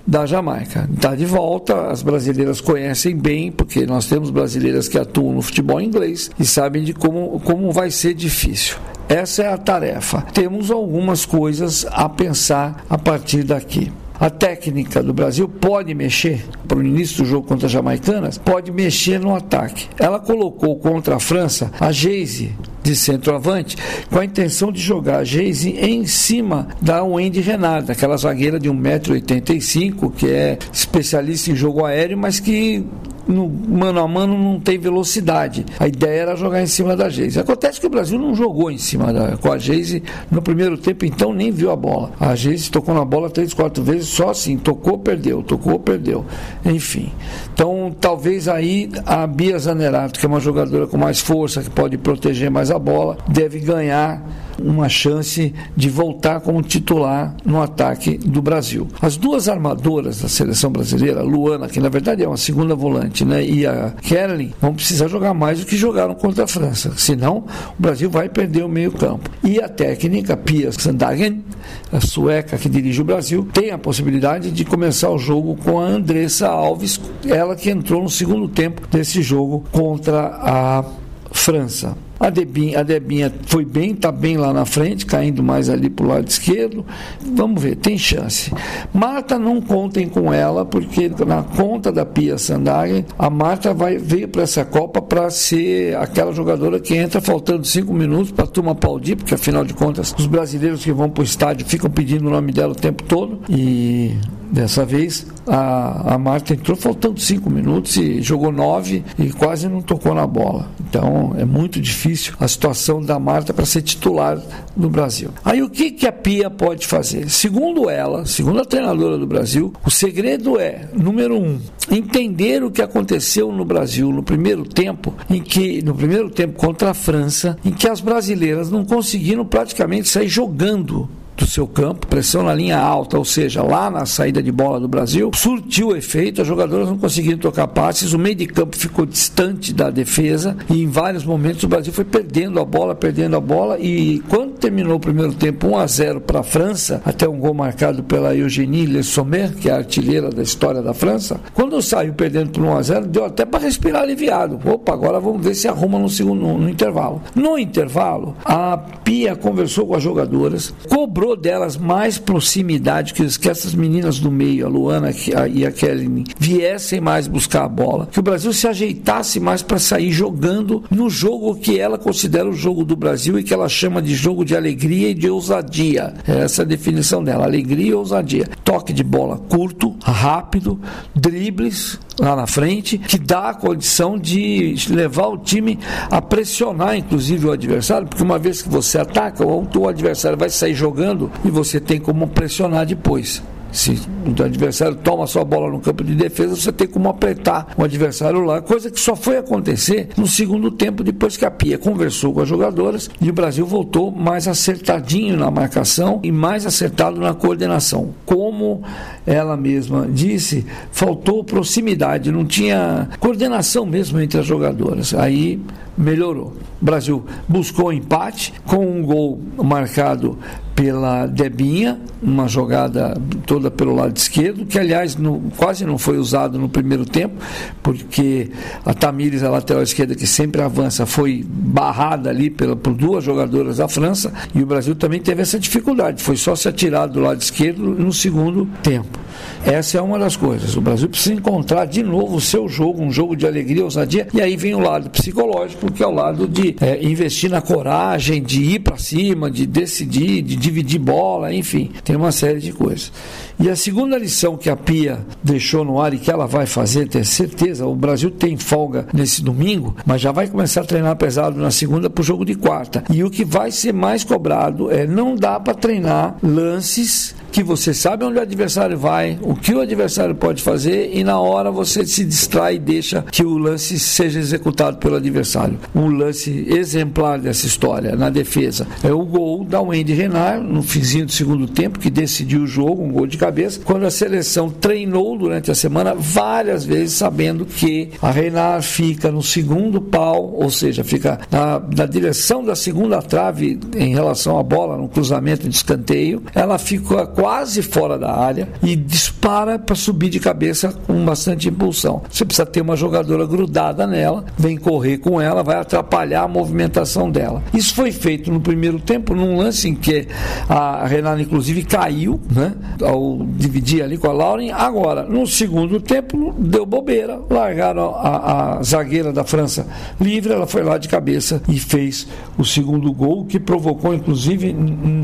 O: da Jamaica. Está de volta, as brasileiras conhecem bem bem, porque nós temos brasileiras que atuam no futebol inglês e sabem de como, como vai ser difícil. Essa é a tarefa. Temos algumas coisas a pensar a partir daqui. A técnica do Brasil pode mexer para o início do jogo contra as jamaicanas, pode mexer no ataque. Ela colocou contra a França a Geise de centroavante com a intenção de jogar a Geise em cima da Wendy Renard, aquela zagueira de 1,85m que é especialista em jogo aéreo, mas que no mano a mano não tem velocidade. A ideia era jogar em cima da Geise. Acontece que o Brasil não jogou em cima da, com a Geise no primeiro tempo, então nem viu a bola. A Geise tocou na bola três, quatro vezes, só assim, tocou, perdeu, tocou, perdeu. Enfim. Então, talvez aí a Bia Zanerato, que é uma jogadora com mais força, que pode proteger mais a bola, deve ganhar uma chance de voltar como titular no ataque do Brasil. As duas armadoras da seleção brasileira, Luana, que na verdade é uma segunda volante, né, e a Kerlin, vão precisar jogar mais do que jogaram contra a França. Senão, o Brasil vai perder o meio-campo. E a técnica Pia Sandagen, a sueca que dirige o Brasil, tem a possibilidade de começar o jogo com a Andressa Alves, ela que entrou no segundo tempo desse jogo contra a França. A Debinha, a Debinha foi bem, está bem lá na frente, caindo mais ali para o lado esquerdo. Vamos ver, tem chance. Marta, não contem com ela, porque na conta da Pia Sandagen, a Marta vai, veio para essa Copa para ser aquela jogadora que entra faltando cinco minutos para a turma aplaudir, porque afinal de contas, os brasileiros que vão para o estádio ficam pedindo o nome dela o tempo todo. E dessa vez a, a Marta entrou faltando cinco minutos e jogou nove e quase não tocou na bola. Então é muito difícil a situação da Marta para ser titular no Brasil. Aí o que, que a Pia pode fazer? Segundo ela, segundo a treinadora do Brasil, o segredo é, número um, entender o que aconteceu no Brasil no primeiro tempo, em que, no primeiro tempo contra a França, em que as brasileiras não conseguiram praticamente sair jogando do seu campo, pressão na linha alta, ou seja, lá na saída de bola do Brasil, surtiu efeito, as jogadoras não conseguiram tocar passes, o meio de campo ficou distante da defesa e em vários momentos o Brasil foi perdendo a bola, perdendo a bola e quando terminou o primeiro tempo 1 a 0 para a França, até um gol marcado pela Eugénie Le Sommer, que é a artilheira da história da França, quando saiu perdendo por 1 a 0 deu até para respirar aliviado. Opa, agora vamos ver se arruma no segundo no, no intervalo. No intervalo, a Pia conversou com as jogadoras, cobrou cobrou delas mais proximidade, que, que essas meninas do meio, a Luana e a Kelly, viessem mais buscar a bola, que o Brasil se ajeitasse mais para sair jogando no jogo que ela considera o jogo do Brasil e que ela chama de jogo de alegria e de ousadia. É essa a definição dela, alegria e ousadia. Toque de bola curto, rápido, dribles lá na frente, que dá a condição de levar o time a pressionar, inclusive, o adversário, porque uma vez que você ataca, o adversário vai sair jogando e você tem como pressionar depois. Se o adversário toma sua bola no campo de defesa, você tem como apertar o adversário lá, coisa que só foi acontecer no segundo tempo, depois que a Pia conversou com as jogadoras e o Brasil voltou mais acertadinho na marcação e mais acertado na coordenação. Como ela mesma disse, faltou proximidade, não tinha coordenação mesmo entre as jogadoras. Aí melhorou. Brasil buscou empate com um gol marcado pela Debinha, uma jogada toda pelo lado esquerdo, que aliás no, quase não foi usado no primeiro tempo, porque a Tamires, a lateral esquerda, que sempre avança, foi barrada ali pela, por duas jogadoras da França, e o Brasil também teve essa dificuldade, foi só se atirar do lado esquerdo no segundo tempo. Essa é uma das coisas. O Brasil precisa encontrar de novo o seu jogo, um jogo de alegria, ousadia, e aí vem o lado psicológico, que é o lado de é, investir na coragem, de ir para cima, de decidir, de dividir bola, enfim, tem uma série de coisas. E a segunda lição que a Pia deixou no ar e que ela vai fazer, ter certeza, o Brasil tem folga nesse domingo, mas já vai começar a treinar pesado na segunda para o jogo de quarta. E o que vai ser mais cobrado é não dá para treinar lances que você sabe onde o adversário vai, o que o adversário pode fazer e na hora você se distrai e deixa que o lance seja executado pelo adversário. Um lance exemplar dessa história na defesa é o gol da Wendy Renard no finzinho do segundo tempo que decidiu o jogo, um gol de cabeça, quando a seleção treinou durante a semana várias vezes sabendo que a Renard fica no segundo pau, ou seja, fica na, na direção da segunda trave em relação à bola no cruzamento de escanteio, ela fica quase fora da área e dispara para subir de cabeça com bastante impulsão. Você precisa ter uma jogadora grudada nela, vem correr com ela, vai atrapalhar a movimentação dela. Isso foi feito no primeiro tempo, num lance em que a Renata, inclusive, caiu, né, ao dividir ali com a Lauren. Agora, no segundo tempo, deu bobeira, largaram a, a zagueira da França livre, ela foi lá de cabeça e fez o segundo gol, que provocou, inclusive,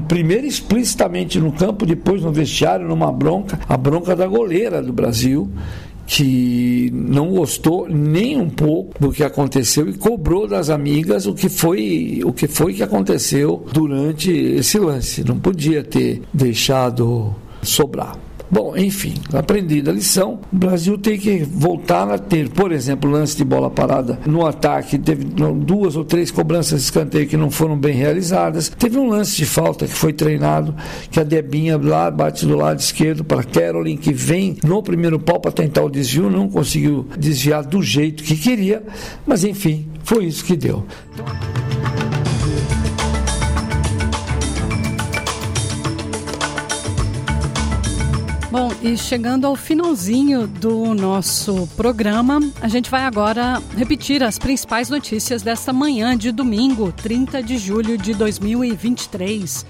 O: primeiro explicitamente no campo, depois no vestiário, numa bronca, a bronca da goleira do Brasil, que não gostou nem um pouco do que aconteceu e cobrou das amigas o que foi o que foi que aconteceu durante esse lance. Não podia ter deixado sobrar. Bom, enfim, aprendida a lição, o Brasil tem que voltar a ter, por exemplo, lance de bola parada no ataque, teve duas ou três cobranças de escanteio que não foram bem realizadas. Teve um lance de falta que foi treinado, que a Debinha lá bate do lado esquerdo para Carolyn, que vem no primeiro pau para tentar o desvio, não conseguiu desviar do jeito que queria, mas enfim, foi isso que deu.
B: Bom, e chegando ao finalzinho do nosso programa, a gente vai agora repetir as principais notícias desta manhã de domingo, 30 de julho de 2023.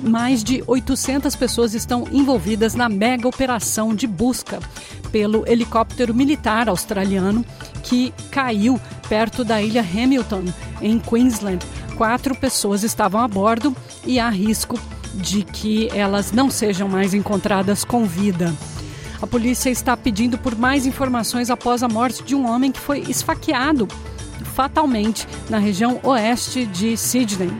B: Mais de 800 pessoas estão envolvidas na mega operação de busca pelo helicóptero militar australiano que caiu perto da ilha Hamilton, em Queensland. Quatro pessoas estavam a bordo e há risco de que elas não sejam mais encontradas com vida. A polícia está pedindo por mais informações após a morte de um homem que foi esfaqueado fatalmente na região oeste de Sydney.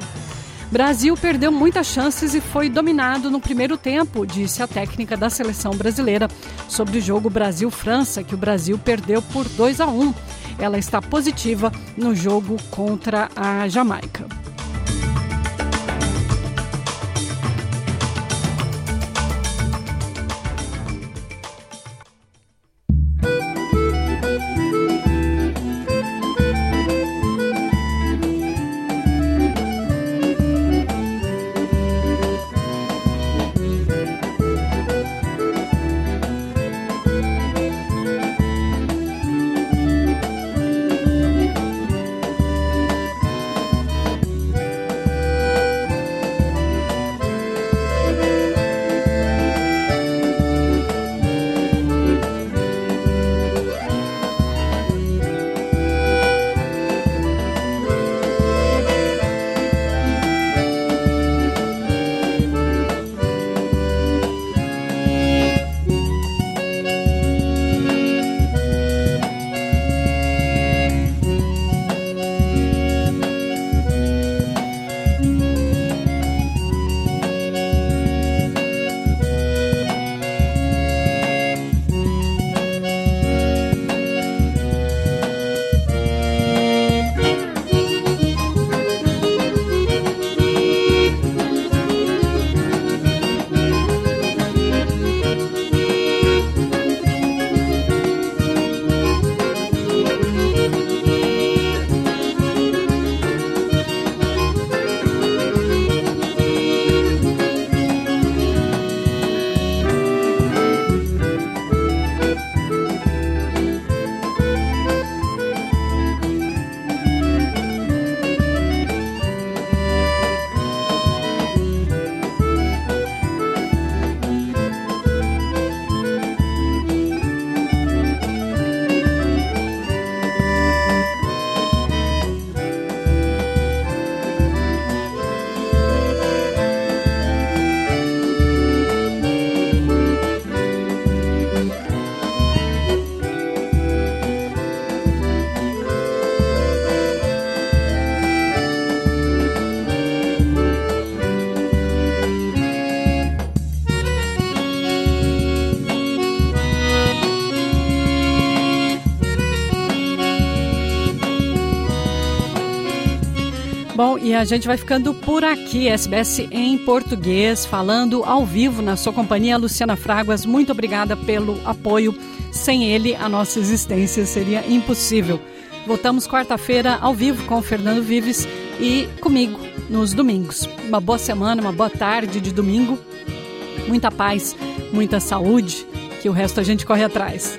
B: Brasil perdeu muitas chances e foi dominado no primeiro tempo, disse a técnica da seleção brasileira sobre o jogo Brasil-França, que o Brasil perdeu por 2 a 1. Ela está positiva no jogo contra a Jamaica. A gente vai ficando por aqui, SBS em português, falando ao vivo na sua companhia, Luciana Fraguas. Muito obrigada pelo apoio. Sem ele, a nossa existência seria impossível. Voltamos quarta-feira ao vivo com o Fernando Vives e comigo nos domingos. Uma boa semana, uma boa tarde de domingo. Muita paz, muita saúde, que o resto a gente corre atrás.